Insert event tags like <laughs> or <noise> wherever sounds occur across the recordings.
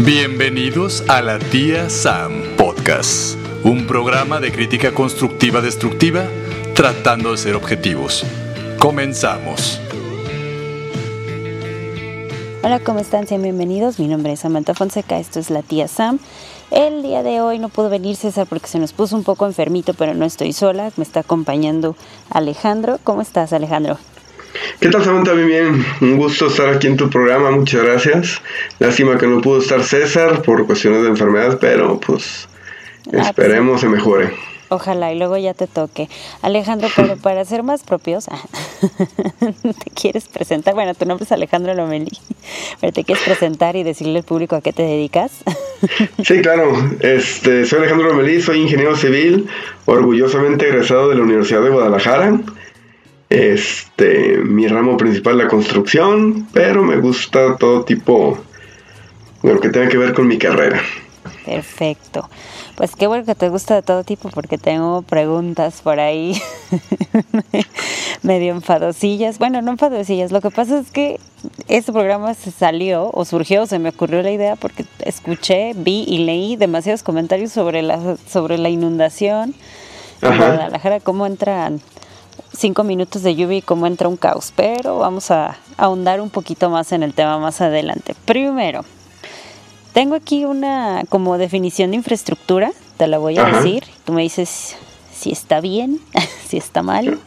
Bienvenidos a la tía Sam Podcast, un programa de crítica constructiva destructiva tratando de ser objetivos. Comenzamos. Hola, ¿cómo están? Sean bienvenidos. Mi nombre es Samantha Fonseca, esto es la tía Sam. El día de hoy no pudo venir César porque se nos puso un poco enfermito, pero no estoy sola. Me está acompañando Alejandro. ¿Cómo estás, Alejandro? ¿Qué tal, Samantha? Muy bien. Un gusto estar aquí en tu programa. Muchas gracias. Lástima que no pudo estar César por cuestiones de enfermedad, pero pues ah, esperemos se mejore. Ojalá y luego ya te toque. Alejandro, pero <laughs> para ser más propios, <laughs> ¿te quieres presentar? Bueno, tu nombre es Alejandro Lomelí, pero ¿te quieres presentar y decirle al público a qué te dedicas? sí, claro. Este, soy Alejandro Lomelí, soy ingeniero civil, orgullosamente egresado de la Universidad de Guadalajara. Este, mi ramo principal es la construcción, pero me gusta todo tipo de lo que tenga que ver con mi carrera. Perfecto. Pues qué bueno que te gusta de todo tipo porque tengo preguntas por ahí <laughs> medio enfadosillas. Bueno, no enfadosillas. Lo que pasa es que este programa se salió o surgió, se me ocurrió la idea porque escuché, vi y leí demasiados comentarios sobre la, sobre la inundación en Guadalajara, cómo entran cinco minutos de lluvia y cómo entra un caos, pero vamos a ahondar un poquito más en el tema más adelante. Primero, tengo aquí una como definición de infraestructura, te la voy a decir, tú me dices si está bien, <laughs> si está mal,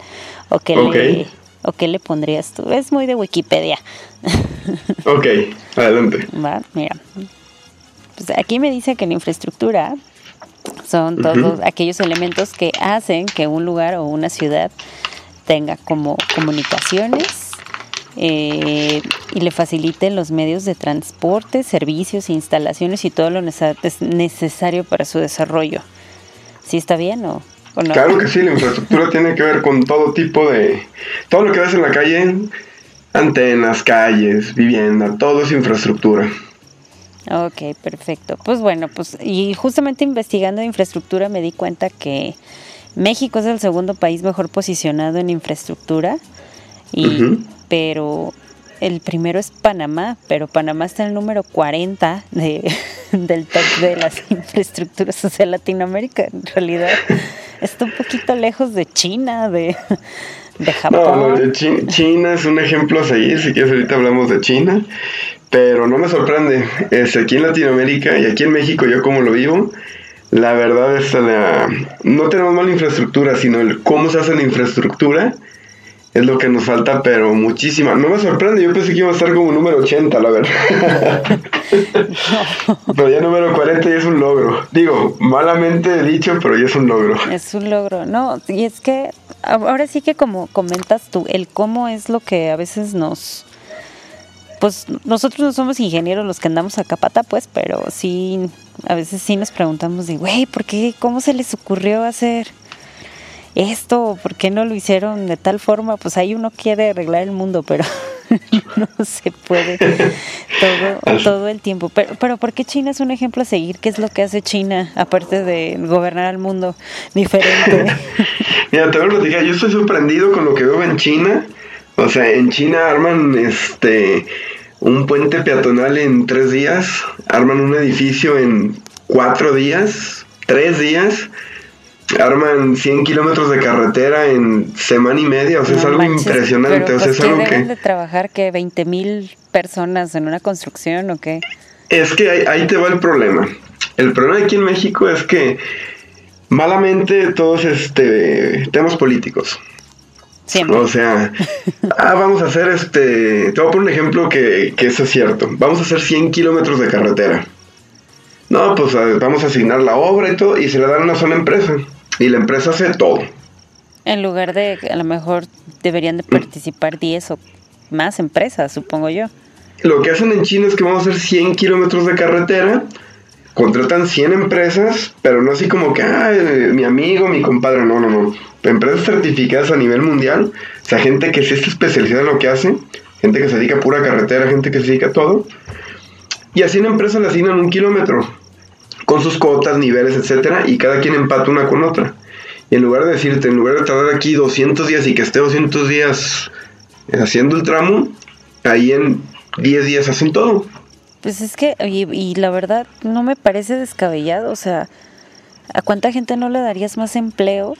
o qué, le, o qué le pondrías tú. Es muy de Wikipedia. <laughs> ok, adelante. mira, pues aquí me dice que la infraestructura son todos aquellos elementos que hacen que un lugar o una ciudad tenga como comunicaciones eh, y le faciliten los medios de transporte, servicios, instalaciones y todo lo necesario para su desarrollo. ¿Sí está bien o, no? Claro que sí, la infraestructura <laughs> tiene que ver con todo tipo de... Todo lo que ves en la calle, antenas, calles, vivienda, todo es infraestructura. Ok, perfecto. Pues bueno, pues y justamente investigando infraestructura me di cuenta que México es el segundo país mejor posicionado en infraestructura, y, pero el primero es Panamá, pero Panamá está en el número 40 de, <laughs> del top de las <laughs> infraestructuras, o sea, Latinoamérica en realidad está un poquito lejos de China, de, de Japón. No, China, es un ejemplo a seguir, si quieres ahorita hablamos de China, pero no me sorprende, es aquí en Latinoamérica y aquí en México yo como lo vivo, la verdad es la, no tenemos mala infraestructura, sino el cómo se hace la infraestructura es lo que nos falta, pero muchísima. No me sorprende, yo pensé que iba a estar como número 80, la verdad. <laughs> <laughs> pero ya número 40 ya es un logro. Digo, malamente dicho, pero ya es un logro. Es un logro, no, y es que ahora sí que como comentas tú, el cómo es lo que a veces nos pues nosotros no somos ingenieros los que andamos a capata, pues, pero sí, a veces sí nos preguntamos de, güey, ¿por qué? ¿Cómo se les ocurrió hacer esto? ¿Por qué no lo hicieron de tal forma? Pues ahí uno quiere arreglar el mundo, pero <laughs> no se puede todo, todo el tiempo. Pero, pero ¿por qué China es un ejemplo a seguir? ¿Qué es lo que hace China, aparte de gobernar al mundo diferente? <laughs> Mira, te voy a yo estoy sorprendido con lo que veo en China o sea, en China arman este un puente peatonal en tres días, arman un edificio en cuatro días, tres días, arman 100 kilómetros de carretera en semana y media, o sea, es algo impresionante. o sea, es algo deben de trabajar que 20 mil personas en una construcción o qué? Es que ahí, ahí te va el problema. El problema aquí en México es que malamente todos este temas políticos. O sea, ah, vamos a hacer este. Te voy a poner un ejemplo que, que eso es cierto. Vamos a hacer 100 kilómetros de carretera. No, pues vamos a asignar la obra y todo, y se le dan a una sola empresa. Y la empresa hace todo. En lugar de, a lo mejor deberían de participar 10 o más empresas, supongo yo. Lo que hacen en China es que vamos a hacer 100 kilómetros de carretera, contratan 100 empresas, pero no así como que, ah, mi amigo, mi compadre, no, no, no empresas certificadas a nivel mundial, o sea, gente que sí está especializada en lo que hace, gente que se dedica a pura carretera, gente que se dedica a todo. Y así una empresa le asignan un kilómetro, con sus cotas, niveles, etcétera, y cada quien empata una con otra. Y en lugar de decirte, en lugar de tardar aquí 200 días y que esté 200 días haciendo el tramo, ahí en 10 días hacen todo. Pues es que, y, y la verdad, no me parece descabellado, o sea, ¿a cuánta gente no le darías más empleo?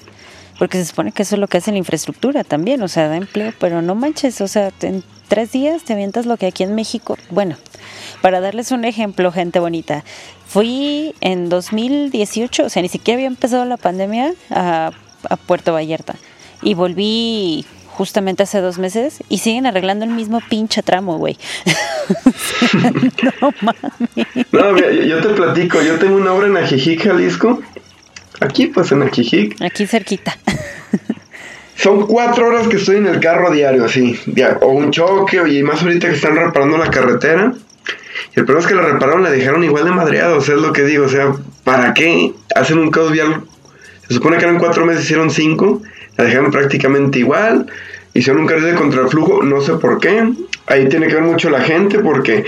Porque se supone que eso es lo que hace la infraestructura también, o sea, da empleo, pero no manches, o sea, en tres días te avientas lo que aquí en México, bueno, para darles un ejemplo, gente bonita, fui en 2018, o sea, ni siquiera había empezado la pandemia a, a Puerto Vallarta y volví justamente hace dos meses y siguen arreglando el mismo pinche tramo, güey. <laughs> no mames. No, mira, yo te platico, yo tengo una obra en Ajijic, Jalisco. Aquí, pues en Ajijic. Aquí cerquita. Son cuatro horas que estoy en el carro diario, así. O un choque, y más ahorita que están reparando la carretera. Y el problema es que la repararon, la dejaron igual de madreada, o sea, es lo que digo, o sea, ¿para qué hacen un caos vial? Se supone que eran cuatro meses, hicieron cinco, la dejaron prácticamente igual, hicieron un carril de contraflujo, no sé por qué, ahí tiene que ver mucho la gente, porque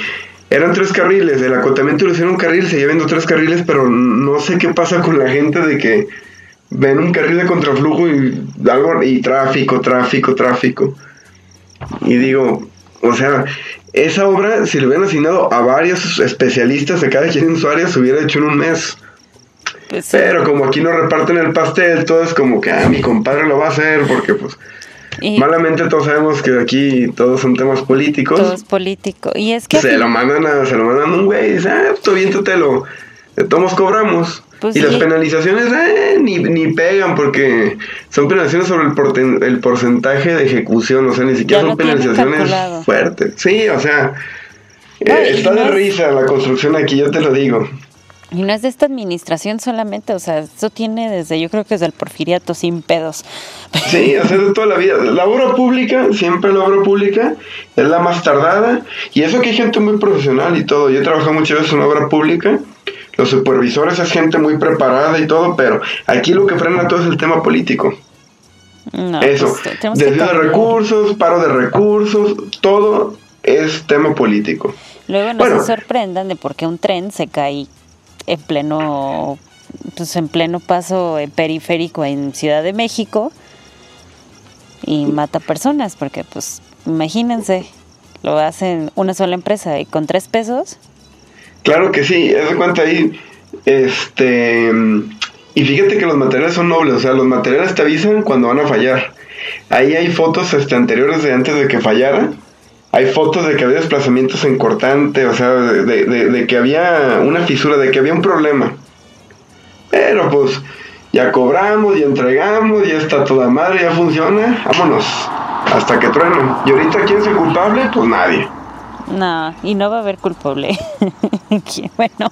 eran tres carriles, del acotamiento lo hicieron un carril, se viendo tres carriles, pero no sé qué pasa con la gente de que ven un carril de contraflujo y algo, y tráfico, tráfico, tráfico. Y digo, o sea, esa obra, si le hubieran asignado a varios especialistas de cada quien en su área, se hubiera hecho en un mes. Pues Pero como aquí no reparten el pastel, todo es como que, ah, mi compadre lo va a hacer, porque pues... Malamente todos sabemos que aquí todos son temas políticos. Todo es político. Y es que... Se lo mandan a, se lo mandan a un güey y dice, ah, tú viéntatelo. De todos cobramos. Pues y las penalizaciones eh, ni, ni pegan porque son penalizaciones sobre el, el porcentaje de ejecución, o sea, ni siquiera son penalizaciones fuertes. Sí, o sea, eh, está de risa la construcción aquí, yo te lo digo. Y no es de esta administración solamente, o sea, eso tiene desde, yo creo que es del porfiriato sin pedos. Sí, o sea, de toda la vida. La obra pública, siempre la obra pública, es la más tardada. Y eso que hay gente muy profesional y todo. Yo he trabajado muchas veces en obra pública los supervisores es gente muy preparada y todo, pero aquí lo que frena todo es el tema político. Eso, pues, desvío de recursos, paro de recursos, todo es tema político. Luego no se sorprendan de por qué un tren se cae en pleno, pues en pleno paso periférico en Ciudad de México y mata personas, porque pues imagínense, lo hacen una sola empresa y con tres pesos Claro que sí, haz de cuenta ahí, este, y fíjate que los materiales son nobles, o sea, los materiales te avisan cuando van a fallar. Ahí hay fotos este, anteriores de antes de que fallara. Hay fotos de que había desplazamientos en cortante, o sea, de, de que había una fisura, de que había un problema. Pero pues ya cobramos, ya entregamos, ya está toda madre, ya funciona, vámonos, hasta que truenen. Y ahorita, ¿quién es el culpable? Pues nadie. No, y no va a haber culpable. <laughs> bueno,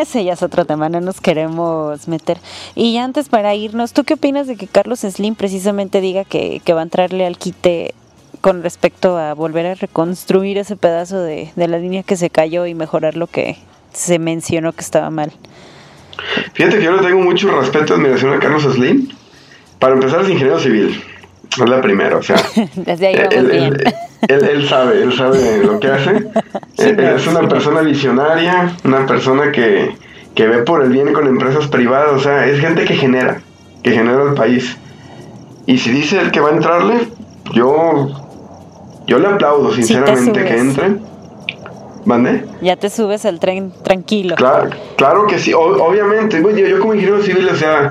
ese ya es otro tema, no nos queremos meter. Y antes para irnos, ¿tú qué opinas de que Carlos Slim precisamente diga que, va a entrarle al quite con respecto a volver a reconstruir ese pedazo de, de la línea que se cayó y mejorar lo que se mencionó que estaba mal? Fíjate que yo le tengo mucho respeto y admiración a Carlos Slim. Para empezar, es ingeniero civil. Es la primera, o sea. <laughs> Desde ahí vamos bien. Él, sabe, él sabe lo que hace. es una persona visionaria, una persona que, ve por el bien con empresas privadas, o sea, es gente que genera, que genera el país. Y si dice el que va a entrarle, yo, yo le aplaudo sinceramente que entre. ¿Mande? Ya te subes al tren tranquilo. Claro, claro que sí, obviamente. Yo, yo como ingeniero civil, o sea,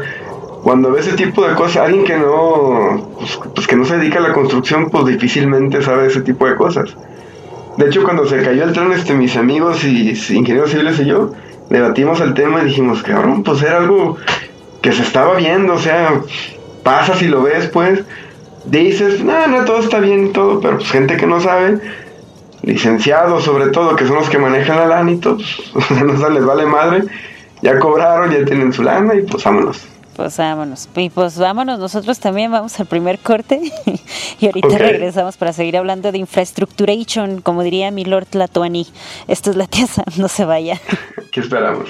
cuando ve ese tipo de cosas, alguien que no, pues, pues, que no se dedica a la construcción, pues difícilmente sabe ese tipo de cosas. De hecho, cuando se cayó el tren, este, mis amigos y ingenieros civiles y yo, debatimos el tema y dijimos, cabrón, pues era algo que se estaba viendo, o sea, pasa si lo ves, pues, dices, no, no, todo está bien y todo, pero pues gente que no sabe, licenciados sobre todo, que son los que manejan la lana y todo, pues, <laughs> no se les vale madre, ya cobraron, ya tienen su lana y pues vámonos. Pues vámonos. Y pues vámonos, nosotros también vamos al primer corte <laughs> y ahorita regresamos para seguir hablando de infraestructuration, como diría mi Lord Latuani. Esto es la <laughs> tiesa, no se vaya. ¿Qué esperamos?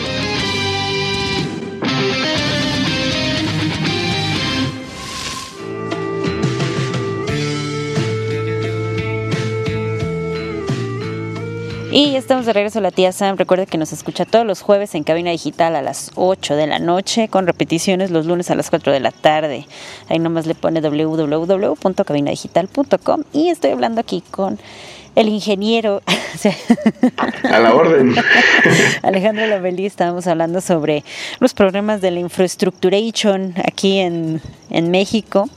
Y ya estamos de regreso a la tía Sam. Recuerda que nos escucha todos los jueves en cabina digital a las 8 de la noche, con repeticiones los lunes a las 4 de la tarde. Ahí nomás le pone www.cabinadigital.com. Y estoy hablando aquí con el ingeniero. <laughs> a la orden. <laughs> Alejandro Lovelí, estábamos hablando sobre los problemas de la infraestructuration aquí en, en México.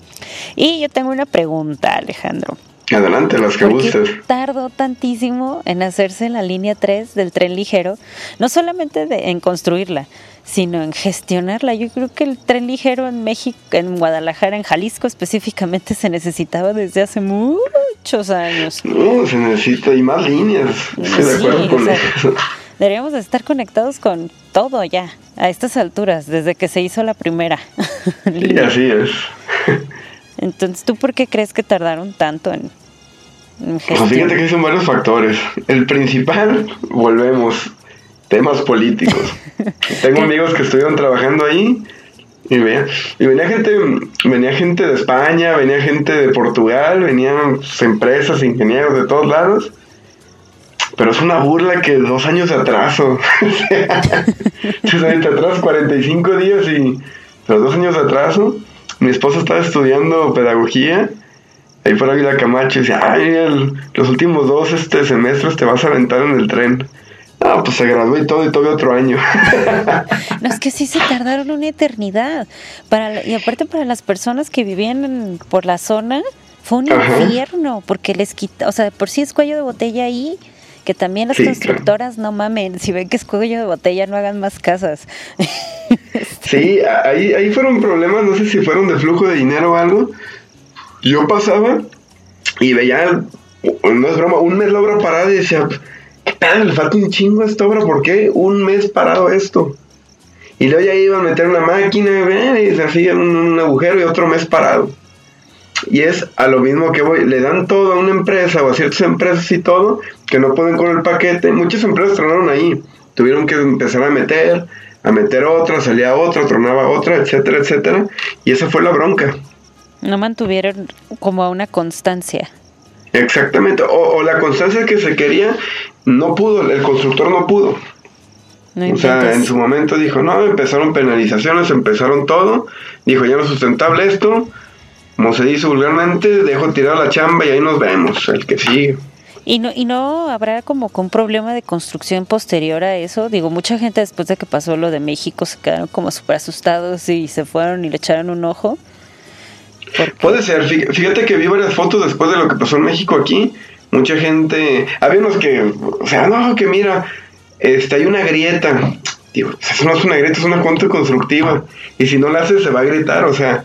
Y yo tengo una pregunta, Alejandro. Adelante, las que gustes. Tardó tantísimo en hacerse la línea 3 del tren ligero, no solamente en construirla, sino en gestionarla. Yo creo que el tren ligero en México, en Guadalajara, en Jalisco específicamente, se necesitaba desde hace muchos años. No, se necesita y más líneas. Estoy de acuerdo con eso. Deberíamos estar conectados con todo ya, a estas alturas, desde que se hizo la primera. sí, así es. <laughs> Entonces, ¿tú por qué crees que tardaron tanto en, en pues fíjate que son varios factores. El principal, volvemos, temas políticos. <laughs> Tengo amigos que estuvieron trabajando ahí y, venía, y venía gente, venía gente de España, venía gente de Portugal, venían empresas, ingenieros de todos lados. Pero es una burla que dos años de atraso. <laughs> Ahorita <laughs> atrás 45 días y los dos años de atraso mi esposa estaba estudiando pedagogía, ahí fuera la Camacho, y decía, ay, los últimos dos este semestres te vas a aventar en el tren. Ah, pues se graduó y todo y todo otro año. <laughs> no, es que sí se tardaron una eternidad. Para, y aparte para las personas que vivían por la zona, fue un infierno, porque les quita, o sea, por sí es cuello de botella ahí, que también las constructoras no mamen, si ven que es cuello de botella no hagan más casas. <laughs> Sí, ahí, ahí fueron problemas, no sé si fueron de flujo de dinero o algo. Yo pasaba y veía, no es broma, un mes la obra parada y decía, ¿qué Le falta un chingo a esta obra, ¿por qué un mes parado esto? Y luego ya iba a meter una máquina y se hacía un, un agujero y otro mes parado. Y es a lo mismo que voy, le dan todo a una empresa o a ciertas empresas y todo, que no pueden con el paquete. Muchas empresas tronaron ahí, tuvieron que empezar a meter, a meter otra, salía otra, tronaba otra, etcétera, etcétera. Y esa fue la bronca. No mantuvieron como una constancia. Exactamente, o, la constancia que se quería, no pudo, el constructor no pudo. o sea, en su momento dijo, no, empezaron penalizaciones, empezaron todo, dijo, ya no es sustentable esto, como se dice vulgarmente, dejo tirar la chamba y ahí nos vemos, el que sigue. ¿Y no, ¿Y no habrá como un problema de construcción posterior a eso? Digo, mucha gente después de que pasó lo de México se quedaron como súper asustados y se fueron y le echaron un ojo. Puede ser, fíjate que vi varias fotos después de lo que pasó en México aquí. Mucha gente, había unos que, o sea, no, que mira, este, hay una grieta. Digo, eso no es una grieta, es una cuenta constructiva. Y si no la haces, se va a gritar, o sea,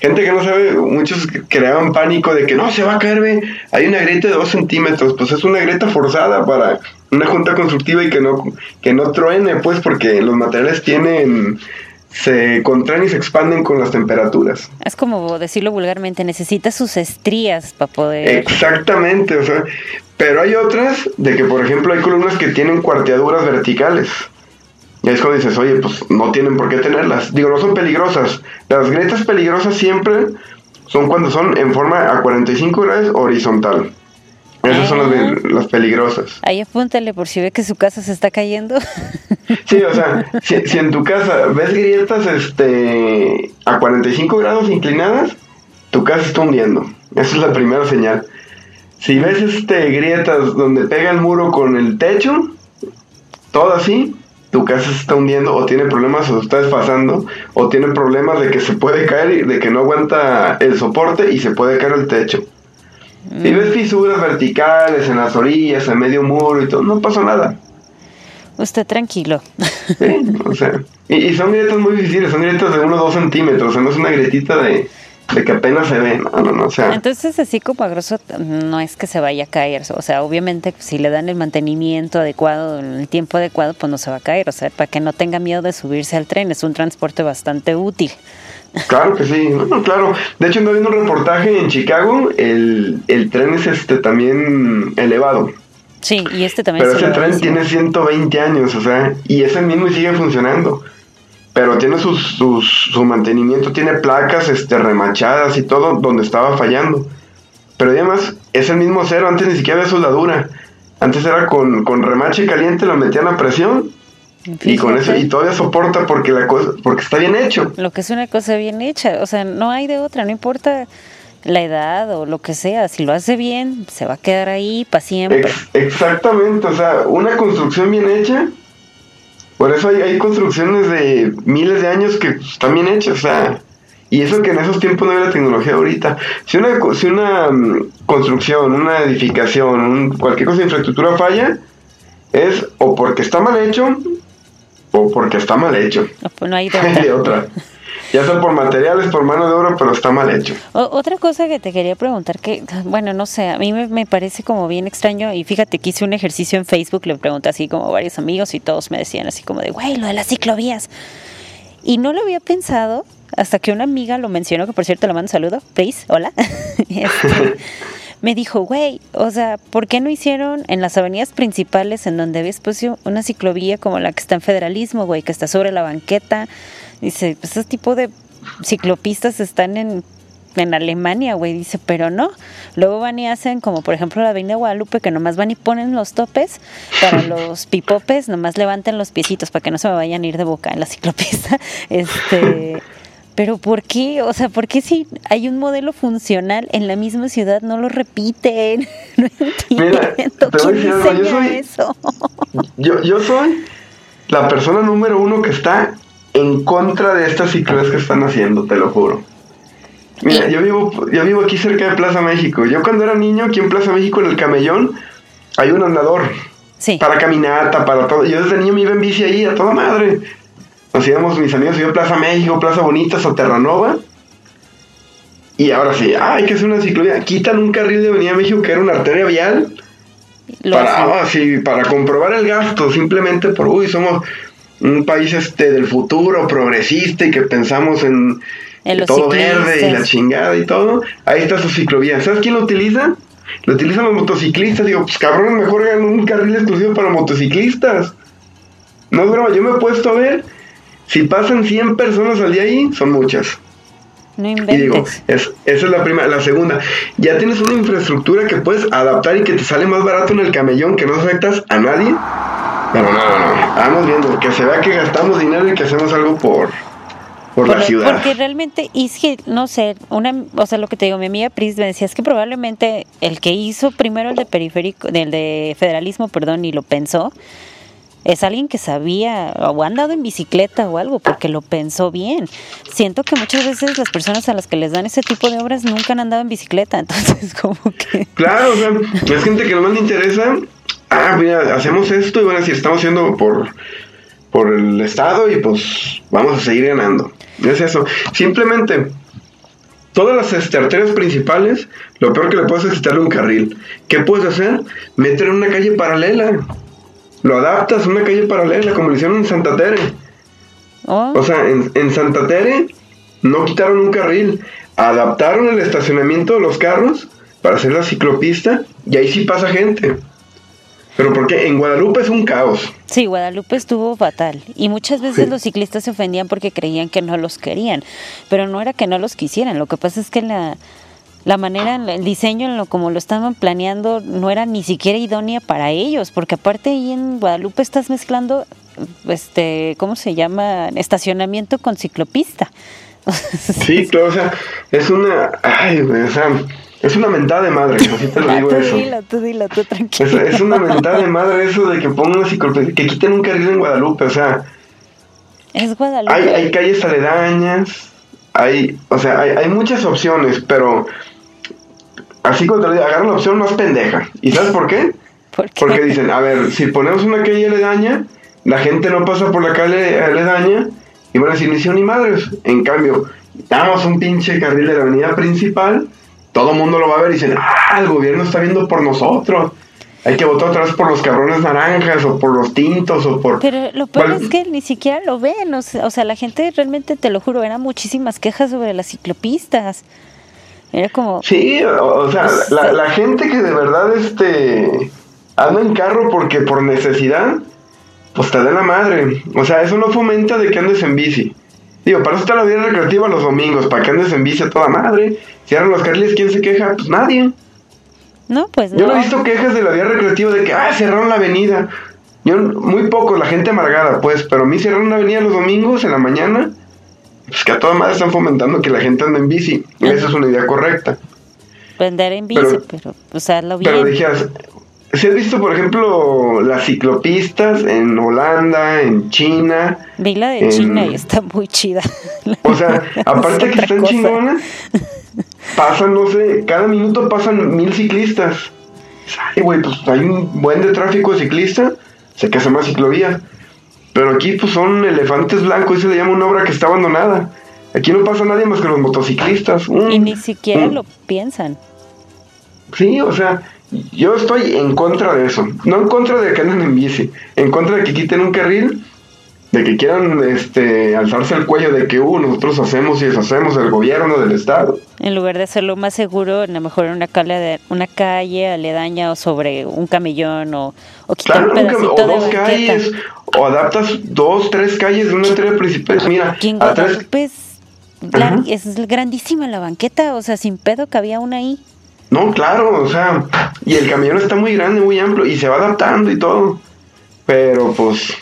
gente que no sabe, muchos creaban pánico de que no, se va a caer, ve, hay una grieta de dos centímetros, pues es una grieta forzada para una junta constructiva y que no, que no truene, pues porque los materiales tienen, se contraen y se expanden con las temperaturas. Es como decirlo vulgarmente, necesita sus estrías para poder... Exactamente, o sea, pero hay otras de que, por ejemplo, hay columnas que tienen cuarteaduras verticales. Y es cuando dices, oye, pues no tienen por qué tenerlas. Digo, no son peligrosas. Las grietas peligrosas siempre son cuando son en forma a 45 grados horizontal. Esas son las, peligrosas. Ahí apúntale por si ve que su casa se está cayendo. <laughs> Sí, o sea, si, si, en tu casa ves grietas este, a 45 grados inclinadas, tu casa está hundiendo. Esa es la primera señal. Si ves este, grietas donde pega el muro con el techo, todo así, tu casa se está hundiendo o tiene problemas o está desfasando o tiene problemas de que se puede caer y de que no aguanta el soporte y se puede caer el techo. Si mm. ves fisuras verticales en las orillas, en medio muro y todo, no pasa nada. Usted tranquilo. Sí, o sea, y, y son grietas muy difíciles, son grietas de 1 o 2 centímetros, o sea, no es una grietita de, de que apenas se ve, no, no, no, o sea, Entonces, así como a grosso, no es que se vaya a caer. O sea, obviamente, si le dan el mantenimiento adecuado, el tiempo adecuado, pues no se va a caer. O sea, para que no tenga miedo de subirse al tren, es un transporte bastante útil. claro que sí, no, claro. De hecho, ando viendo un reportaje en Chicago, el, el tren es este también elevado, Sí, y este también pero es ese tren elevadísimo. tiene 120 años, o sea, y es el mismo sigue funcionando. Pero tiene sus, sus- su mantenimiento, tiene placas este, remachadas y todo donde estaba fallando. Pero además es el mismo cero, antes ni siquiera había soldadura. Antes era con, con remache caliente, lo metían a presión y con eso y todavía soporta porque la cosa, porque está bien hecho. Lo que es una cosa bien hecha. O sea, no hay de otra, no importa la edad o lo que sea. Si lo hace bien, se va a quedar ahí para siempre. Ex- exactamente, o sea, una construcción bien hecha. Por eso hay, hay construcciones de miles de años que están bien hechas, o sea, y eso que en esos tiempos no había la tecnología ahorita. Si una, si una mm, construcción, una edificación, un- cualquier cosa de infraestructura falla, es o porque está mal hecho o porque está mal hecho. No, pues no hay <laughs> de otra. Ya sea por materiales, por mano de obra, pero está mal hecho. O- otra cosa que te quería preguntar, que, bueno, no sé, a mí me, me parece como bien extraño y fíjate que hice un ejercicio en Facebook, le pregunté así como a varios amigos y todos me decían así como de, güey, lo de las ciclovías. Y no lo había pensado hasta que una amiga lo mencionó, que por cierto le mando un saludo, please, hola. <laughs> Este, me dijo, güey, o sea, ¿por qué no hicieron en las avenidas principales en donde había espacio una ciclovía como la que está en Federalismo, güey, que está sobre la banqueta? Dice, pues ese tipo de ciclopistas están en, en Alemania, güey, dice, pero no. Luego van y hacen como por ejemplo la Avenida Guadalupe, que nomás van y ponen los topes para <laughs> los pipopes, nomás levanten los piecitos para que no se me vayan a ir de boca en la ciclopista. <laughs> Este... Pero ¿por qué? O sea, ¿por qué si hay un modelo funcional en la misma ciudad no lo repiten? <laughs> No Mira, entiendo. te voy a ¿Quién decir algo, yo diseña soy- eso? Yo, yo soy la persona número uno que está en contra de estas ciclovías que están haciendo, te lo juro. Mira, yo vivo, yo vivo aquí cerca de Plaza México. Yo cuando era niño, aquí en Plaza México, en el camellón, hay un andador Sí. para caminata, para todo. Yo desde niño me iba en bici ahí a toda madre. Nos íbamos, mis amigos, iban a Plaza México, Plaza Bonita, Soterranova. Y ahora sí, ah, hay que hacer una ciclovía. Quitan un carril de Avenida México que era una arteria vial Lo para, ah, sí, para comprobar el gasto, simplemente por, uy, somos un país este del futuro, progresista y que pensamos en, todo verde y la chingada y todo. Ahí está su ciclovía. ¿Sabes quién lo utiliza? Lo utilizan los motociclistas. Digo, pues cabrón, mejor hagan un carril exclusivo para motociclistas. No es broma, yo me he puesto a ver. Si pasan 100 personas al día ahí, son muchas. No Y digo, inventes. es, esa es la primera. La segunda, ya tienes una infraestructura que puedes adaptar y que te sale más barato en el camellón, que no afectas a nadie. Pero no, no, no. Vamos viendo, que se vea que gastamos dinero y que hacemos algo por, por la ciudad. Porque realmente, que, no sé, una, o sea, lo que te digo, mi amiga Pris me decía, es que probablemente el que hizo primero el de periférico, del de federalismo, perdón, y lo pensó, es alguien que sabía o ha andado en bicicleta o algo, porque lo pensó bien. Siento que muchas veces las personas a las que les dan ese tipo de obras nunca han andado en bicicleta, <laughs> entonces como que... Claro, o sea, es gente que nomás le interesa. Ah, mira, hacemos esto y van a decir, estamos haciendo por, por el Estado y pues vamos a seguir ganando. Es eso. Simplemente, todas las este, arterias principales, lo peor que le puedes es quitarle un carril. ¿Qué puedes hacer? Meter en una calle paralela. Lo adaptas a una calle paralela, como lo hicieron en Santa Tere. oh, O sea, en, en Santa Tere no quitaron un carril, adaptaron el estacionamiento de los carros para hacer la ciclopista y ahí sí pasa gente. Pero porque en Guadalupe es un caos. Sí, Guadalupe estuvo fatal y muchas veces Sí. los ciclistas se ofendían porque creían que no los querían, pero no era que no los quisieran, lo que pasa es que la, la manera, el diseño, en lo como lo estaban planeando, no era ni siquiera idónea para ellos, porque aparte ahí en Guadalupe estás mezclando, este, ¿cómo se llama? Estacionamiento con ciclopista. <laughs> Sí, claro, o sea, es una. Ay, o sea, es una mentada de madre, así te lo Ah, digo tú eso. dilo, tú dilo, tú Es, tranquilo. es una mentada de madre eso de que pongan una que quiten un carril en Guadalupe, o sea, Es Guadalupe. hay, hay calles aledañas, hay, o sea, hay, hay muchas opciones, pero así como te lo digo, agarran la opción más pendeja. ¿Y sabes por qué? <laughs> ¿Por qué? Porque dicen, a ver, si ponemos una calle aledaña, la gente no pasa por la calle aledaña y van a decir, ni ni madres. En cambio, damos un pinche carril de la avenida principal, todo el mundo lo va a ver y dicen, ah, el gobierno está viendo por nosotros. Hay que votar otra vez por los cabrones naranjas o por los tintos o por... Pero lo peor es que ni siquiera lo ven, o sea, la gente realmente, te lo juro, eran muchísimas quejas sobre las ciclopistas. Era como... Sí, o, sea, la, la, gente que de verdad este anda en carro porque por necesidad, pues te da la madre. O sea, eso no fomenta de que andes en bici. Digo, para eso está la vida recreativa los domingos, para que andes en bici a toda madre. Cierran los carriles, ¿quién se queja? Pues nadie. No, pues Yo no he visto quejas de la vía recreativa de que, ah, cerraron la avenida. Yo, muy poco, la gente amargada, pues, pero a mí cerraron la avenida los domingos en la mañana. Pues que a toda madre están fomentando que la gente ande en bici. Y esa es una idea correcta. Vender en bici, pero, o sea, lo bien. Pero dije, si has visto, por ejemplo, las ciclopistas en Holanda, en China. Vi la de China y está muy chida. <laughs> O sea, <laughs> aparte que están chingonas, pasan, no sé, cada minuto pasan mil ciclistas. Ay, güey, pues hay un buen de tráfico de ciclista, que hace más ciclovía. Pero aquí, pues son elefantes blancos y se le llama una obra que está abandonada. Aquí no pasa nadie más que los motociclistas. y ni siquiera lo piensan. Sí, o sea, yo estoy en contra de eso. No en contra de que anden en bici. En contra de que quiten un carril. De que quieran este, alzarse el cuello de que uh, nosotros hacemos y deshacemos el gobierno del Estado. En lugar de hacerlo más seguro, a lo mejor en una calle, una calle aledaña o sobre un camellón o, o quitar un pedacito o dos calles o adaptas dos, tres calles de una entrada principal. Mira, a es grandísima la banqueta, o sea, sin pedo cabía una ahí. No, claro, o sea, y el camión está muy grande, muy amplio y se va adaptando y todo. Pero pues.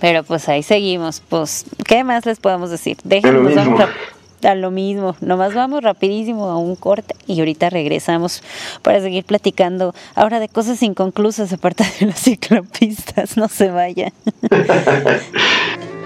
Pero pues ahí seguimos. Pues, ¿qué más les podemos decir? Déjenos vamos a, a, lo mismo. Nomás vamos rapidísimo a un corte y ahorita regresamos para seguir platicando ahora de cosas inconclusas aparte de las <laughs> ciclopistas. No se vayan. <laughs>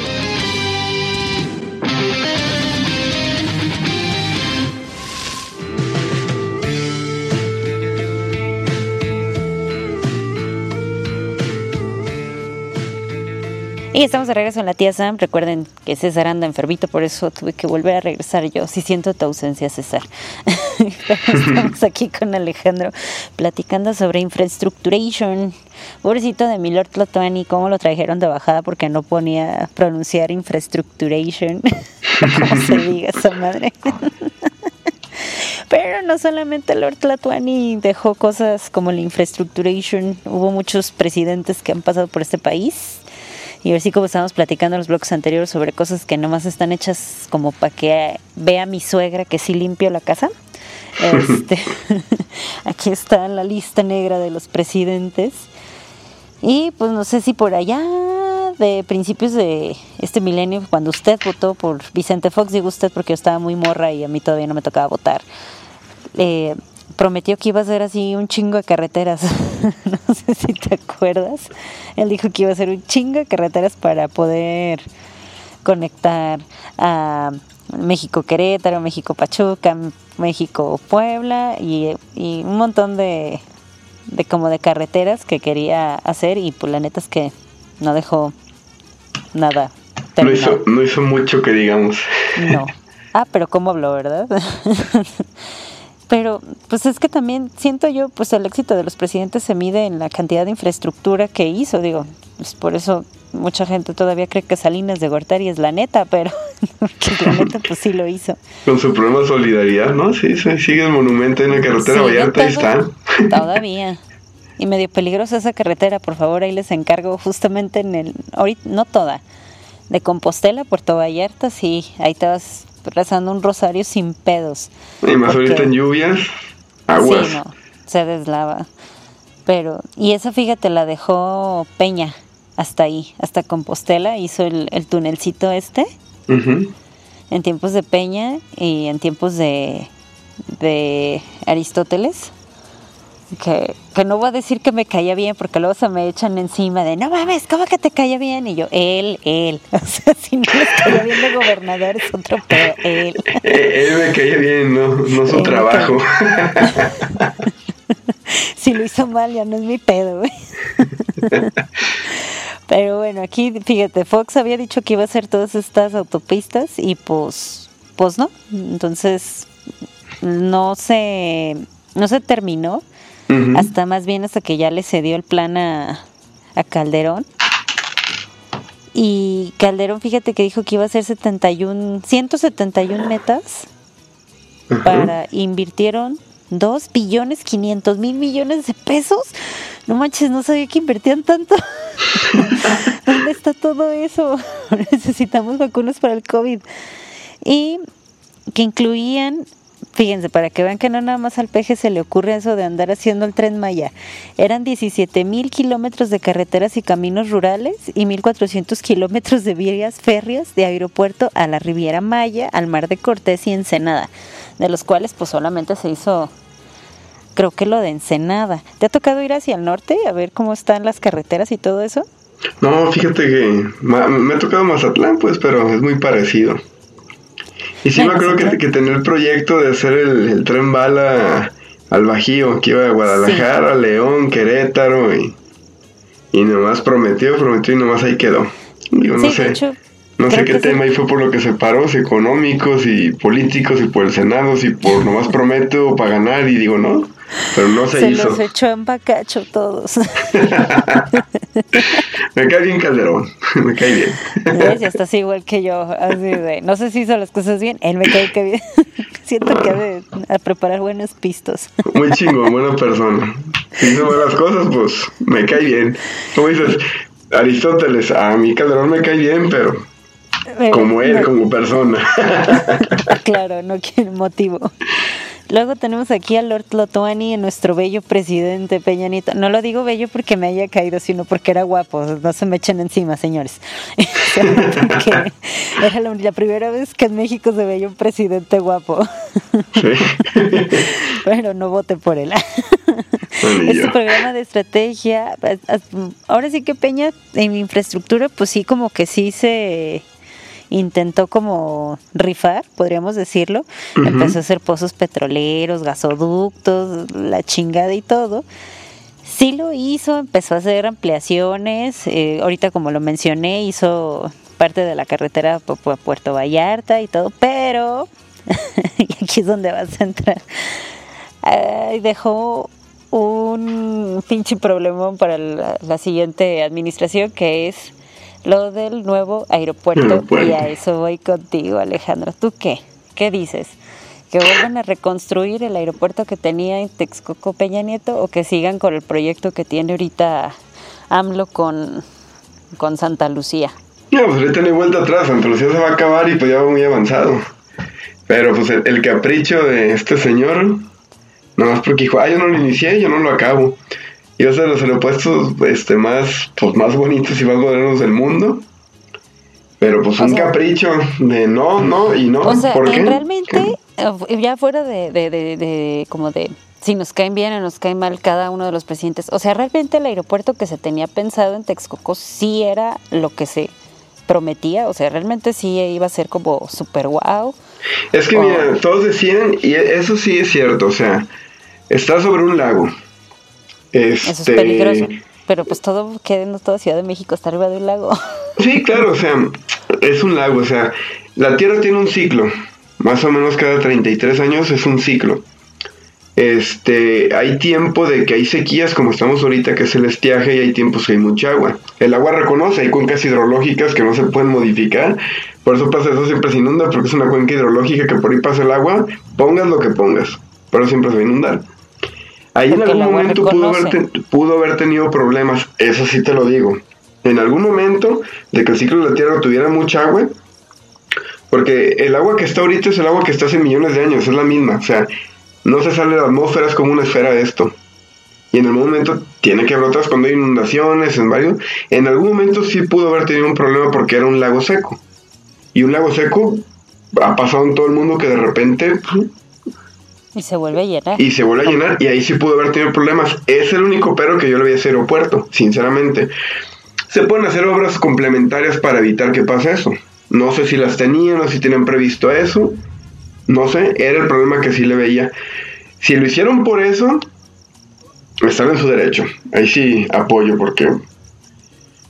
Estamos de regreso en la tía Sam. Recuerden que César anda enfermito, por eso tuve que volver a regresar yo. Si siento tu ausencia, César. <laughs> estamos aquí con Alejandro platicando sobre infraestructuration. Pobrecito de Milord Tlatuani, cómo lo trajeron de bajada porque no ponía pronunciar infrastructuration. <laughs> ¿Cómo se diga esa madre? <laughs> Pero no solamente Lord Tlatuani dejó cosas como la infrastructuration, hubo muchos presidentes que han pasado por este país y así como estábamos platicando en los bloques anteriores sobre cosas que nomás están hechas como para que vea mi suegra que sí limpio la casa. Este, <laughs> <laughs> aquí está la lista negra de los presidentes. Y pues no sé si por allá de principios de este milenio, cuando usted votó por Vicente Fox, digo usted porque yo estaba muy morra y a mí todavía no me tocaba votar. Eh, prometió que iba a hacer así un chingo de carreteras. <laughs> no sé si te acuerdas. Él dijo que iba a hacer un chingo de carreteras para poder conectar a México Querétaro, México Pachuca, México Puebla y, un montón de, de como de carreteras que quería hacer y pues la neta es que no dejó nada. No hizo, no hizo mucho que digamos. No. Ah, pero cómo habló, ¿verdad? <laughs> Pero pues es que también siento yo, pues el éxito de los presidentes se mide en la cantidad de infraestructura que hizo, digo, pues por eso mucha gente todavía cree que Salinas de Gortari es la neta, pero <laughs> la neta pues sí lo hizo. Con su programa de solidaridad, ¿no? Sí, sigue el monumento en la carretera Vallarta, ahí está. Todavía. Y medio peligrosa esa carretera, por favor, ahí les encargo justamente en el, ahorita, no toda, de Compostela, Puerto Vallarta, sí, ahí te vas rezando un rosario sin pedos. Y más ahorita en lluvias, aguas. Sí, no, se deslava. Pero, y esa fíjate, la dejó Peña hasta ahí, hasta Compostela, hizo el, el tunelcito este. En tiempos de Peña y en tiempos de, de Aristóteles que, que, no voy a decir que me caía bien porque luego se me echan encima de no mames, ¿cómo que te caía bien? Y yo, él, él. <laughs> O sea, si no les caía bien de gobernador es otro pedo, él. <laughs> Eh, él me caía bien, no, no su trabajo. <laughs> si lo hizo mal ya no es mi pedo, güey. Pero bueno, aquí fíjate, Fox había dicho que iba a hacer todas estas autopistas y pues, pues no. Entonces, no se, no se terminó hasta más bien hasta que ya le cedió el plan a, Calderón. Y Calderón, fíjate que dijo que iba a hacer 71, 171 metas para invirtieron 2 billones 500 mil millones de pesos. No manches, no sabía que invertían tanto. <laughs> ¿Dónde está todo eso? <laughs> Necesitamos vacunas para el COVID. Y que incluían Fíjense, para que vean que no nada más al peje se le ocurre eso de andar haciendo el tren Maya. Eran 17 mil kilómetros de carreteras y caminos rurales y 1.400 kilómetros de vías férreas de aeropuerto a la Riviera Maya, al Mar de Cortés y Ensenada, de los cuales pues solamente se hizo, creo que lo de Ensenada. ¿Te ha tocado ir hacia el norte a ver cómo están las carreteras y todo eso? No, fíjate que me ha tocado Mazatlán, pues, pero es muy parecido. Y sí me acuerdo que, que tenía el proyecto de hacer el, tren bala al Bajío, que iba a Guadalajara, León, Querétaro y, y nomás prometió, prometió y nomás ahí quedó. Digo, no sé. no sé qué tema y fue por lo que se paró, si económicos y políticos y por el Senado, si por nomás prometo para ganar y digo, no, pero no se, se hizo. los echó en bacacho todos. <laughs> <laughs> <laughs> me cae bien Calderón, <laughs> me cae bien. Estás igual que yo, así de, no sé si hizo las cosas bien, él me cae bien. <laughs> Siento que ha de a preparar buenos pistos. Muy chingón, buena persona. Si hizo buenas cosas, pues me cae bien. Como dices, Aristóteles, a mí Calderón me cae bien, pero como él, como persona. claro, no quiere motivo. Luego tenemos aquí a Lord Lotuani, nuestro bello presidente Peñanito. No lo digo bello porque me haya caído, sino porque era guapo. No se me echen encima, señores. <laughs> era la, primera vez que en México se veía un presidente guapo. Pero <laughs> no vote por él. este programa de estrategia, ahora sí que Peña en infraestructura, pues sí, como que sí se intentó como rifar, podríamos decirlo. Empezó a hacer pozos petroleros, gasoductos, la chingada y todo. Sí lo hizo, empezó a hacer ampliaciones. Eh, ahorita, como lo mencioné, hizo parte de la carretera a Puerto Vallarta y todo, pero <laughs> y aquí es donde vas a entrar. dejó un pinche problemón para la, siguiente administración que es lo del nuevo aeropuerto, y a eso voy contigo, Alejandro. ¿Tú qué? ¿Qué dices? ¿Que vuelvan a reconstruir el aeropuerto que tenía en Texcoco Peña Nieto o que sigan con el proyecto que tiene ahorita AMLO con, con Santa Lucía? No, pues ahorita ni vuelta atrás, Santa Lucía se va a acabar y pues ya va muy avanzado. Pero pues el, capricho de este señor, nada más porque dijo, ah, yo no lo inicié, yo no lo acabo y es de los aeropuertos este, más, pues, más bonitos y más modernos del mundo. Pero pues un capricho de no, no y no. O sea, realmente, eh, ya fuera de, de, de, como de si nos caen bien o nos cae mal cada uno de los presidentes. O sea, realmente el aeropuerto que se tenía pensado en Texcoco sí era lo que se prometía. O sea, realmente sí iba a ser como super wow. Es que mira, todos decían, y eso sí es cierto, o sea, está sobre un lago. Eso es este, peligroso. Pero pues todo, quedando toda Ciudad de México está arriba de un lago. Sí, claro, o sea, es un lago, o sea, la Tierra tiene un ciclo, más o menos cada 33 años es un ciclo. Este, hay tiempo de que hay sequías como estamos ahorita, que es el estiaje, y hay tiempos que hay mucha agua. El agua reconoce, hay cuencas hidrológicas que no se pueden modificar, por eso pasa eso, siempre se inunda, porque es una cuenca hidrológica que por ahí pasa el agua, pongas lo que pongas, pero siempre se va a inundar. Ahí en algún momento pudo haber, pudo haber tenido problemas, eso sí te lo digo. En algún momento de que el ciclo de la Tierra tuviera mucha agua, Porque el agua que está ahorita es el agua que está hace millones de años, es la misma. O sea, no se sale de la atmósfera, es como una esfera de esto. Y en el momento tiene que brotar cuando hay inundaciones, en varios. En algún momento sí pudo haber tenido un problema porque era un lago seco. Y un lago seco ha pasado en todo el mundo que de repente y se vuelve a llenar. Y se vuelve a llenar y ahí sí pudo haber tenido problemas. Es el único pero que yo le vi a ese aeropuerto, sinceramente. Se pueden hacer obras complementarias para evitar que pase eso. No sé si las tenían o si tienen previsto eso. No sé, era el problema que sí le veía. Si lo hicieron por eso, están en su derecho. Ahí sí apoyo porque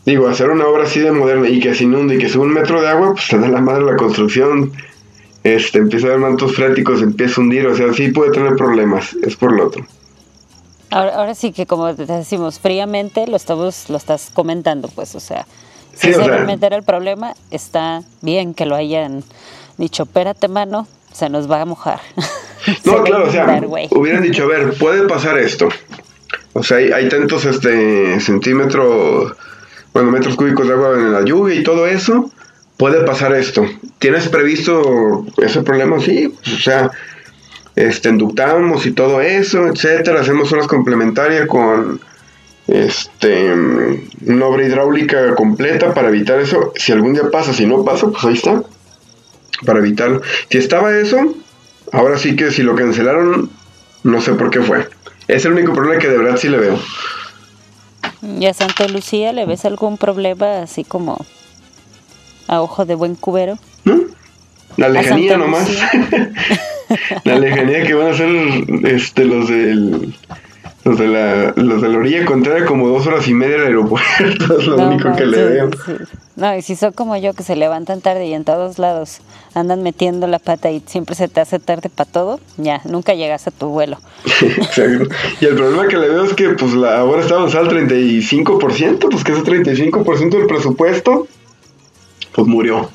digo, hacer una obra así de moderna y que se inunde y que suba un metro de agua, pues te da la madre la construcción este, empieza a haber mantos freáticos, empieza a hundir, o sea, sí puede tener problemas, es por lo otro. Ahora, ahora sí que como te decimos, fríamente lo estamos, lo estás comentando, pues, o sea, si realmente era el problema, está bien que lo hayan dicho, espérate mano, se nos va a mojar. <laughs> No, claro, o sea, hubieran dicho, a ver, puede pasar esto. O sea, hay, hay tantos este, centímetros, bueno, metros cúbicos de agua en la lluvia y todo eso puede pasar esto. ¿Tienes previsto ese problema? Sí, pues, o sea, este, inductamos y todo eso, etcétera. Hacemos unas complementarias con este, una obra hidráulica completa para evitar eso. Si algún día pasa, si no pasa, pues ahí está. Para evitarlo. Si estaba eso, ahora sí que si lo cancelaron, no sé por qué fue. Es el único problema que de verdad sí le veo. ¿Y a Santa Lucía le ves algún problema así como a ojo de buen cubero. La lejanía nomás. <laughs> la lejanía que van a ser este, los del los de la los de la orilla contraria como dos horas y media del aeropuerto <laughs> es lo único que le veo. no y si son como yo que se levantan tarde y en todos lados andan metiendo la pata y siempre se te hace tarde para todo ya nunca llegas a tu vuelo. <laughs> Exacto. Y el problema que le veo es que pues la, ahora estamos al 35% pues que ese 35% del presupuesto pues murió.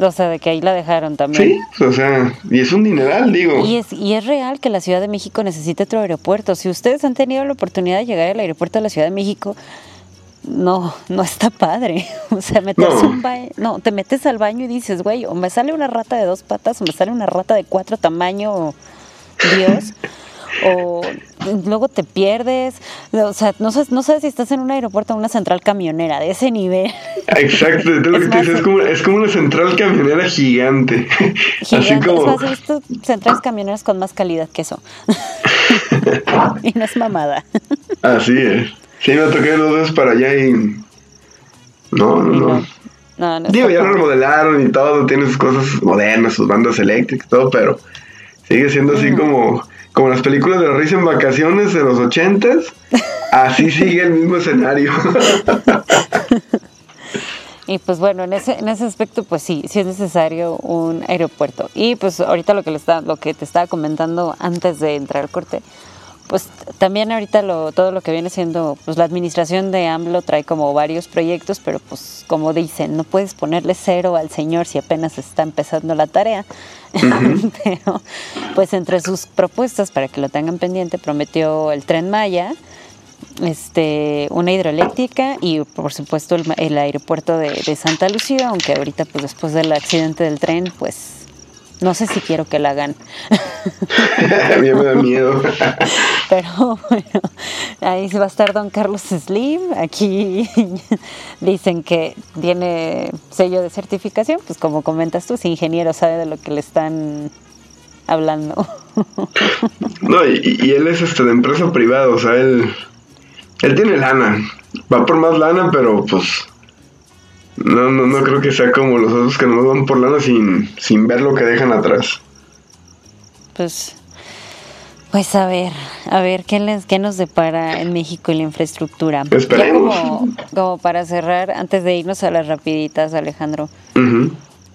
O sea, de que ahí la dejaron también. Sí, o sea, y es un dineral, digo. Y es, y es real que la Ciudad de México necesita otro aeropuerto. Si ustedes han tenido la oportunidad de llegar al aeropuerto de la Ciudad de México, no, no está padre. <laughs> O sea, meterse no. un baño, no, te metes al baño y dices, güey, o me sale una rata de dos patas o me sale una rata de cuatro tamaño Dios. <laughs> o luego te pierdes, o sea, no sabes, no sabes si estás en un aeropuerto o una central camionera de ese nivel. Exacto, es, lo que te es, como, es como una central camionera gigante. <laughs> Así como... Es más, he visto centrales camioneras con más calidad que eso. <laughs> <laughs> y no es mamada. Así es. Sí, me toqué dos veces para allá y... No, no, no. no. no Digo, ya lo remodelaron y todo, tiene sus cosas modernas, sus bandas eléctricas y todo, pero sigue siendo así como como las películas de la risa en vacaciones de los ochentas, así <laughs> sigue el mismo escenario. Y pues bueno, en ese, en ese aspecto, pues sí, sí es necesario un aeropuerto. Y pues ahorita lo que, le está, lo que te estaba comentando antes de entrar al corte, pues también ahorita lo, todo lo que viene siendo, pues la administración de AMLO trae como varios proyectos, pero pues como dicen, no puedes ponerle cero al señor si apenas está empezando la tarea. <laughs> pero pues entre sus propuestas, para que lo tengan pendiente, prometió el tren Maya, este, una hidroeléctrica y por supuesto el, el aeropuerto de, de Santa Lucía, aunque ahorita pues después del accidente del tren, pues no sé si quiero que la hagan. <laughs> a mí me da miedo. <laughs> Pero bueno, ahí va a estar don Carlos Slim. Aquí <laughs> dicen que tiene sello de certificación. Pues como comentas tú, si ingeniero sabe de lo que le están hablando. no, y, él es este de empresa privada, o sea, él, él tiene lana. Va por más lana, pero pues no, no, no creo que sea como los otros que nos van por lana sin, sin ver lo que dejan atrás. Pues, pues a ver, a ver, ¿qué, les, qué nos depara en México y la infraestructura? Esperemos. como, como, para cerrar, antes de irnos a las rapiditas, Alejandro.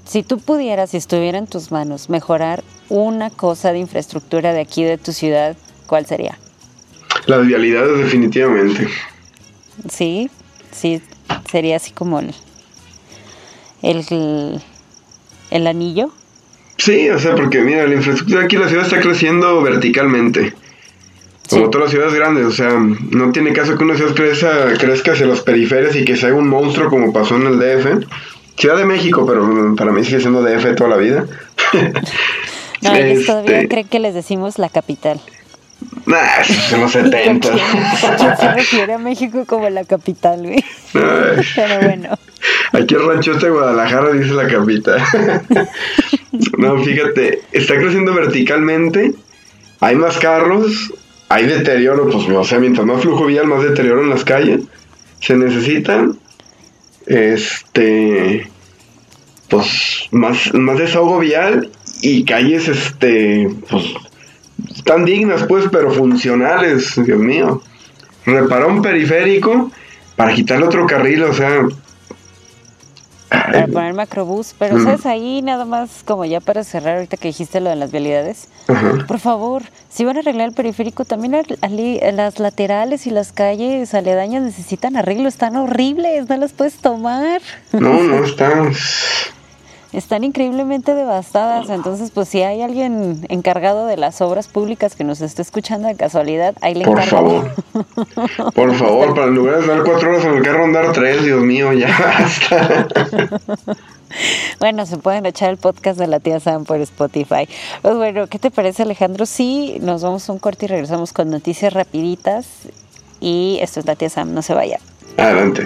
Si tú pudieras, si estuviera en tus manos, mejorar una cosa de infraestructura de aquí de tu ciudad, ¿cuál sería? Las vialidades definitivamente. Sí, sí, sería así como el, el, el anillo? Sí, o sea, porque mira, la infraestructura aquí en la ciudad está creciendo verticalmente. Como todas las ciudades grandes, o sea, no tiene caso que una ciudad crezca, crezca hacia los periferias y que se haga un monstruo como pasó en el DF. Ciudad de México, pero para mí sigue siendo DF toda la vida. <laughs> no, ellos todavía este creen que les decimos la capital. Nah, son los 70. ¿Quién se refiere a México como la capital, güey? Pero bueno. <laughs> Aquí el rancho de Guadalajara dice la capital. no, fíjate, está creciendo verticalmente. Hay más carros, hay deterioro, pues o sea, mientras más flujo vial, más deterioro en las calles. Se necesitan, este, pues, más, más desahogo vial y calles, este, pues, tan dignas, pues, pero funcionales, Dios mío. Reparó un periférico para quitarle otro carril, o sea, para poner macrobús, pero sabes ahí nada más como ya para cerrar ahorita que dijiste lo de las vialidades, por favor, si van a arreglar el periférico, también las laterales y las calles aledañas necesitan arreglo, están horribles, no las puedes tomar. No, no <laughs> están están increíblemente devastadas. Entonces, pues si hay alguien encargado de las obras públicas que nos esté escuchando de casualidad, ahí le Por favor. <laughs> Por favor, para en lugar de dar cuatro horas en el carro, andar tres, Dios mío, ya basta. Bueno, se pueden echar el podcast de la tía Sam por Spotify. Pues bueno, ¿qué te parece Alejandro? Sí, nos vamos a un corte y regresamos con noticias rapiditas. Y esto es la tía Sam, no se vaya. Adelante.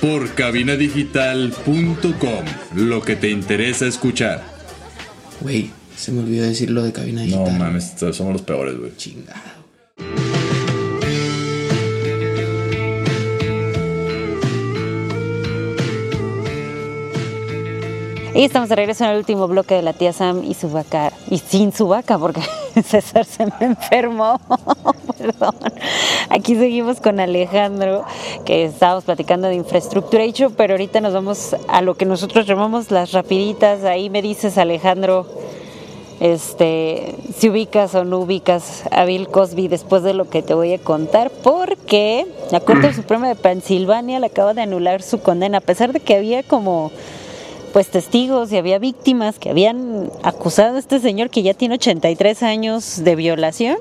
por cabinadigital.com. Lo que te interesa escuchar. Güey, se me olvidó decir lo de cabina digital. No mames, somos los peores, güey. Chingado. Y estamos de regreso en el último bloque de la tía Sam y su vaca. Y sin su vaca, porque <laughs> César se me enfermó. <laughs> Perdón. Aquí seguimos con Alejandro, que estábamos platicando de infraestructura hecho, pero ahorita nos vamos a lo que nosotros llamamos las rapiditas. Ahí me dices, Alejandro, este, si ubicas o no ubicas a Bill Cosby después de lo que te voy a contar, porque la Corte Suprema de Pensilvania le acaba de anular su condena, a pesar de que había como pues testigos y había víctimas que habían acusado a este señor que ya tiene 83 años de violación.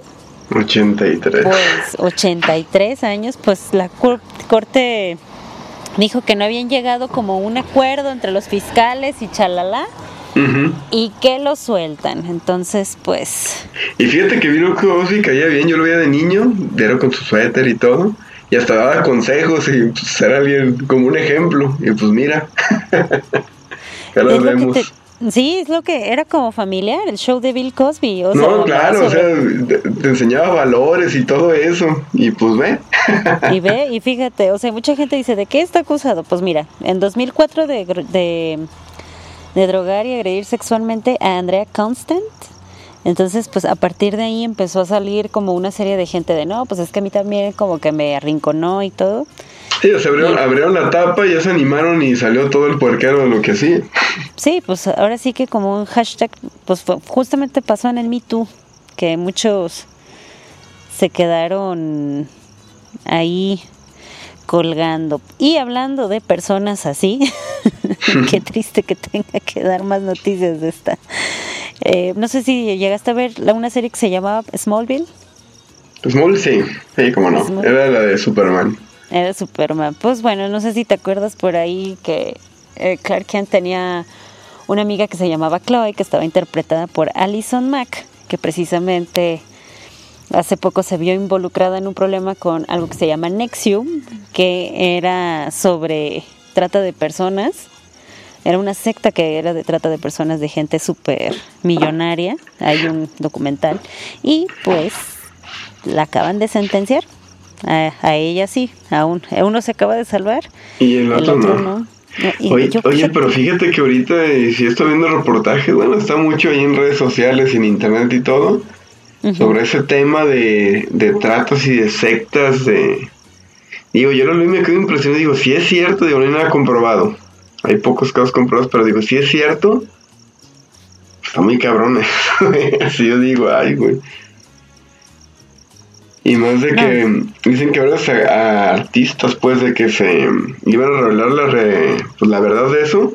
83. Pues 83 años, pues la corte dijo que no habían llegado como un acuerdo entre los fiscales y chalala. Y que lo sueltan, entonces pues... Y fíjate que vino Cosby caía bien, yo lo veía de niño, era con su suéter y todo, y hasta daba consejos y pues era alguien como un ejemplo, y pues mira. <laughs> sí, es lo que era como familiar, el show de Bill Cosby. no, claro, o sea, te, enseñaba valores y todo eso, y pues ve. y ve, y fíjate, o sea, mucha gente dice, ¿de qué está acusado? Pues mira, en 2004 de, de, de drogar y agredir sexualmente a Andrea Constant. Entonces, pues a partir de ahí empezó a salir como una serie de gente de, no, pues es que a mí también como que me arrinconó y todo. Sí, se abrieron, la tapa y ya se animaron y salió todo el puerquero de lo que hacía. Sí, pues ahora sí que como un hashtag, pues justamente pasó en el Me Too, que muchos se quedaron ahí colgando. Y hablando de personas así, <laughs> <laughs> qué triste que tenga que dar más noticias de esta. Eh, no sé si llegaste a ver una serie que se llamaba Smallville. Smallville, sí, sí, cómo no. Era la de Superman. Era Superman. Pues bueno, no sé si te acuerdas por ahí que eh, Clark Kent tenía una amiga que se llamaba Chloe, que estaba interpretada por Alison Mack, que precisamente hace poco se vio involucrada en un problema con algo que se llama Nexium, que era sobre trata de personas. Era una secta que era de trata de personas de gente súper millonaria. Hay un documental. Y pues la acaban de sentenciar a, ella sí, aún. Uno se acaba de salvar. Y el otro, no. oye, pero fíjate que ahorita, si estoy viendo reportajes, bueno, está mucho ahí en redes sociales, en internet y todo. sobre ese tema de, de tratos y de sectas, de... Digo, yo lo leí me quedo impresionado, digo, si es cierto, digo, no hay nada comprobado. Hay pocos casos comprobados, pero digo, si es cierto, está muy cabrón <laughs> Así yo digo, ay, güey. Y más de que dicen que ahora a artistas, pues, de que se iban a revelar la, pues, la verdad de eso,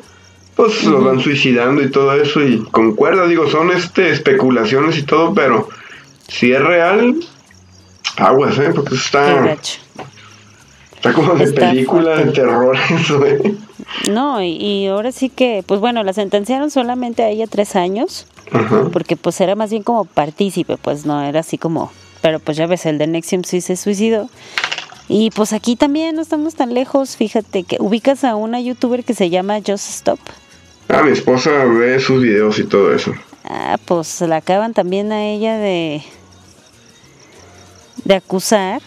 pues lo van suicidando y todo eso. Y concuerda, digo, son este especulaciones y todo, pero si es real, aguas, ¿eh? Porque está. Está como de película de terror <laughs> eso, ¿eh? No, y, ahora sí que, pues bueno, la sentenciaron solamente a ella tres años, porque pues era más bien como partícipe, pues no era así como, pero pues ya ves, el de Nexium sí se suicidó. Y pues aquí también no estamos tan lejos, fíjate que ubicas a una youtuber que se llama Just Stop. Ah, mi esposa ve sus videos y todo eso. Ah, pues la acaban también a ella de de acusar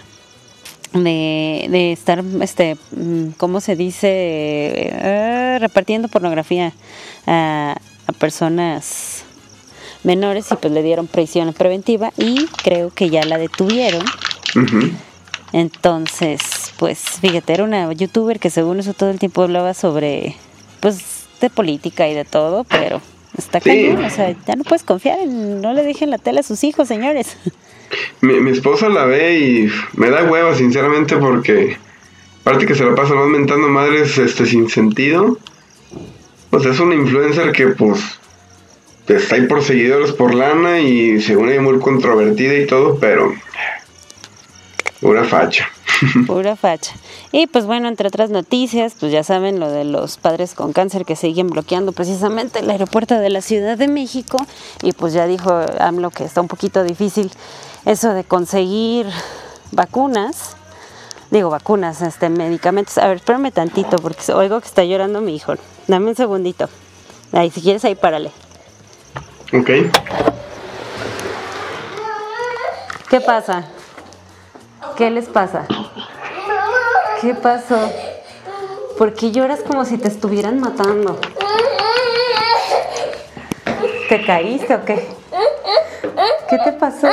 de, de estar, este, mm, ¿cómo se dice? Eh, repartiendo pornografía a, personas menores y pues le dieron prisión preventiva y creo que ya la detuvieron. Entonces, pues fíjate, era una youtuber que según eso todo el tiempo hablaba sobre, pues, de política y de todo, pero está cañón, o sea, ya no puedes confiar en, no le dejen la tele a sus hijos, señores. <laughs> Mi, esposa la ve y me da hueva, sinceramente, porque aparte que se la pasa más mentando madres este, sin sentido. Pues es una influencer que, pues, está ahí por seguidores por lana y según ella muy controvertida y todo, pero pura facha. <laughs> Pura facha. Y pues bueno, entre otras noticias, pues ya saben lo de los padres con cáncer que siguen bloqueando precisamente el aeropuerto de la Ciudad de México. Y pues ya dijo AMLO que está un poquito difícil eso de conseguir vacunas. Digo, vacunas, este, medicamentos. A ver, espérame tantito porque oigo que está llorando mi hijo. Dame un segundito. Ahí, si quieres, ahí párale. Ok. ¿Qué pasa? ¿Qué les pasa? ¿Qué pasó? ¿Por qué lloras como si te estuvieran matando? ¿Te caíste o qué? ¿Qué te pasó?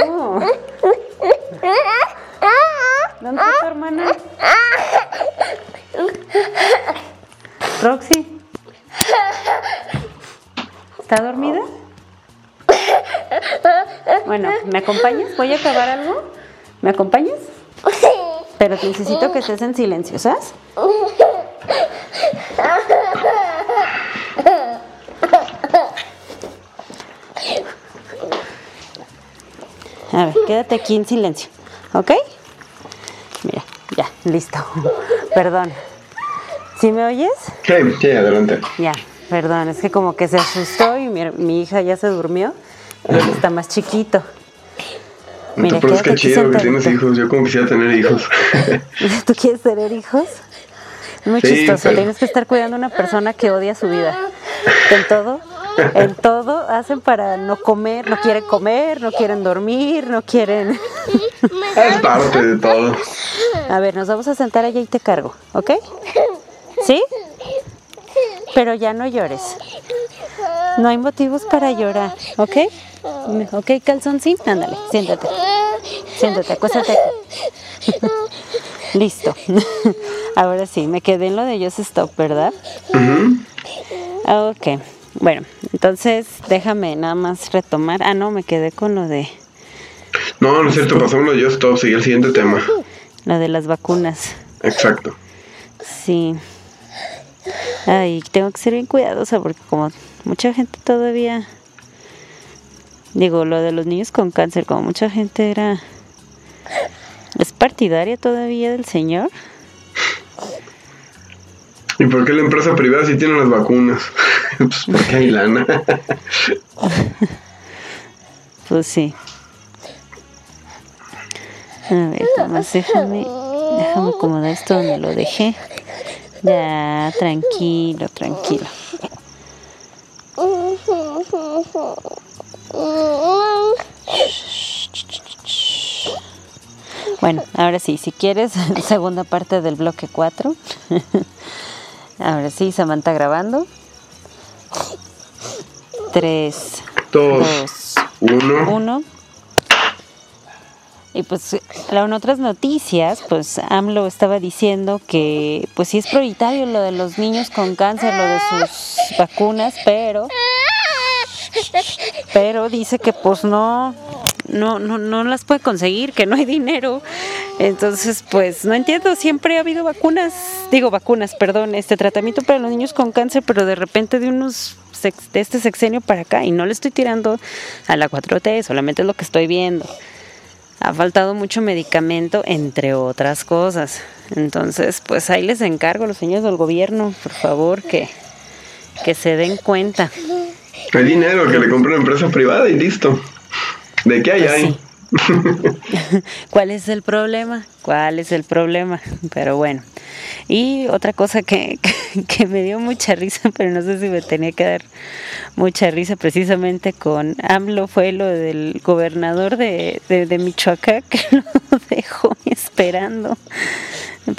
¿Dónde está tu hermana? Acompañas? ¿Voy a acabar algo? ¿Me acompañas? Pero necesito que estés en silencio, ¿sabes? A ver, quédate aquí en silencio, ¿ok? Mira, ya, listo. Perdón. ¿Sí me oyes? Sí, sí, adelante. Ya, perdón, es que como que se asustó y mi, hija ya se durmió y él está más chiquito. Mira, pero es que chido que tienes hijos. Yo como quisiera tener hijos. <laughs> ¿Tú quieres tener hijos? Muy chistoso. Tienes que estar cuidando a una persona que odia su vida. En todo, en todo hacen para no comer, no quieren comer, no quieren dormir, no quieren. <laughs> es parte de todo. A ver, nos vamos a sentar allá y te cargo, ¿ok? ¿Sí? Pero ya no llores. No hay motivos para llorar, ¿ok? Ok, calzoncín, ándale, siéntate. Siéntate, acuéstate <laughs> Listo. <laughs> Ahora sí, me quedé en lo de Just Stop, ¿verdad? Ok. Bueno, entonces déjame nada más retomar. Ah, no, me quedé con lo de. No, no es cierto, pasamos lo de Just Stop, sigue el siguiente tema. Lo de las vacunas. Exacto. Sí. Ay, tengo que ser bien cuidadosa porque como mucha gente todavía digo, lo de los niños con cáncer, como mucha gente era es partidaria todavía del señor. ¿Y por qué la empresa privada sí tiene las vacunas? <laughs> pues porque hay lana. <laughs> pues sí. A ver, Tomás, déjame, déjame acomodar esto donde lo dejé. Ya, tranquilo, tranquilo. Bueno, ahora sí, si quieres, <laughs> segunda parte del bloque 4. <laughs> ahora sí, Samantha grabando. 3, 2, 1. Y pues en otras noticias, pues AMLO estaba diciendo que pues sí es prioritario lo de los niños con cáncer, lo de sus vacunas, pero pero dice que pues no no no no las puede conseguir, que no hay dinero. Entonces, pues no entiendo, siempre ha habido vacunas, digo vacunas, perdón, este tratamiento para los niños con cáncer, pero de repente de unos de este sexenio para acá y no le estoy tirando a la 4T, solamente es lo que estoy viendo ha faltado mucho medicamento, entre otras cosas. Entonces, pues ahí les encargo a los señores del gobierno, por favor, que, que se den cuenta. Hay dinero que le compre una empresa privada y listo. ¿De qué hay pues ahí? <laughs> ¿Cuál es el problema? ¿Cuál es el problema? Pero bueno. Y otra cosa que, <laughs> que, me dio mucha risa, pero no sé si me tenía que dar mucha risa precisamente con AMLO, fue lo del gobernador de, de, Michoacán <laughs> que lo dejó esperando,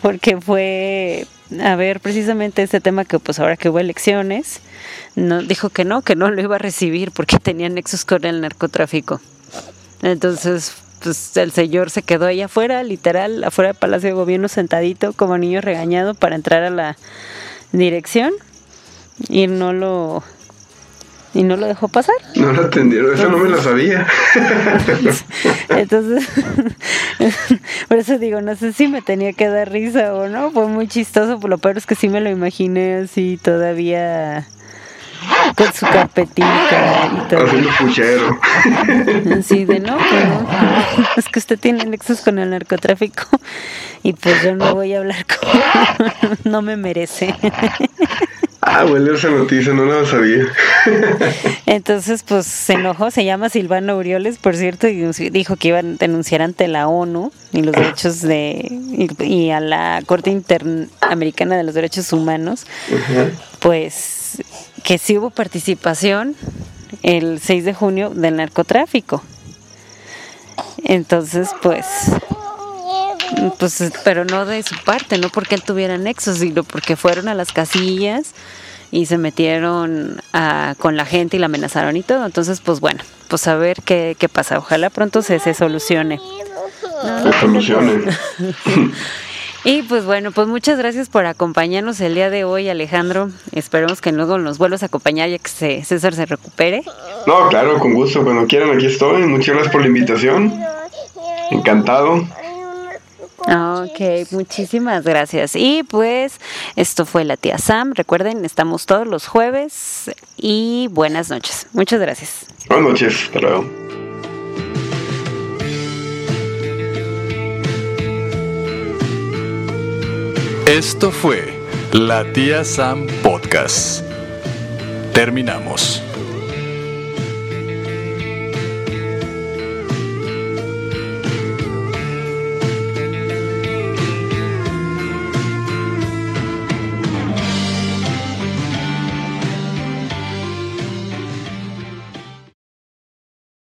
porque fue a ver precisamente ese tema que pues ahora que hubo elecciones, no, dijo que no, que no lo iba a recibir porque tenía nexos con el narcotráfico. Entonces pues el señor se quedó ahí afuera, literal, afuera del Palacio de Gobierno, sentadito como niño regañado para entrar a la dirección y no lo y no lo dejó pasar. No lo atendieron, eso no me lo sabía. <laughs> Entonces, <laughs> por eso digo, no sé si me tenía que dar risa o no, fue muy chistoso, por lo peor es que sí me lo imaginé así todavía con su carpetita y todo. Haciendo puchero. Sí, de no, es que usted tiene nexos con el narcotráfico y pues yo no voy a hablar con... no me merece. Ah, bueno, esa noticia no la sabía. Entonces, pues se enojó, se llama Silvano Urioles, por cierto, y dijo que iban a denunciar ante la ONU y los derechos de y, a la Corte Interamericana de los Derechos Humanos, pues que sí hubo participación el 6 de junio del narcotráfico. Entonces, pues pues pero no de su parte, no porque él tuviera nexos, sino porque fueron a las casillas y se metieron con la gente y la amenazaron y todo. Entonces, pues bueno, pues a ver qué, qué pasa. Ojalá pronto se, se solucione. se solucione. <laughs> <laughs> Y pues bueno, pues muchas gracias por acompañarnos el día de hoy, Alejandro. Esperemos que luego nos vuelvas a acompañar ya que César se recupere. No, claro, con gusto. Cuando quieran, aquí estoy. Muchas gracias por la invitación. Encantado. Ok, muchísimas gracias. Y pues esto fue la tía Sam. Recuerden, estamos todos los jueves y buenas noches. Muchas gracias. Buenas noches, hasta luego. Esto fue La Tía Sam Podcast. Terminamos.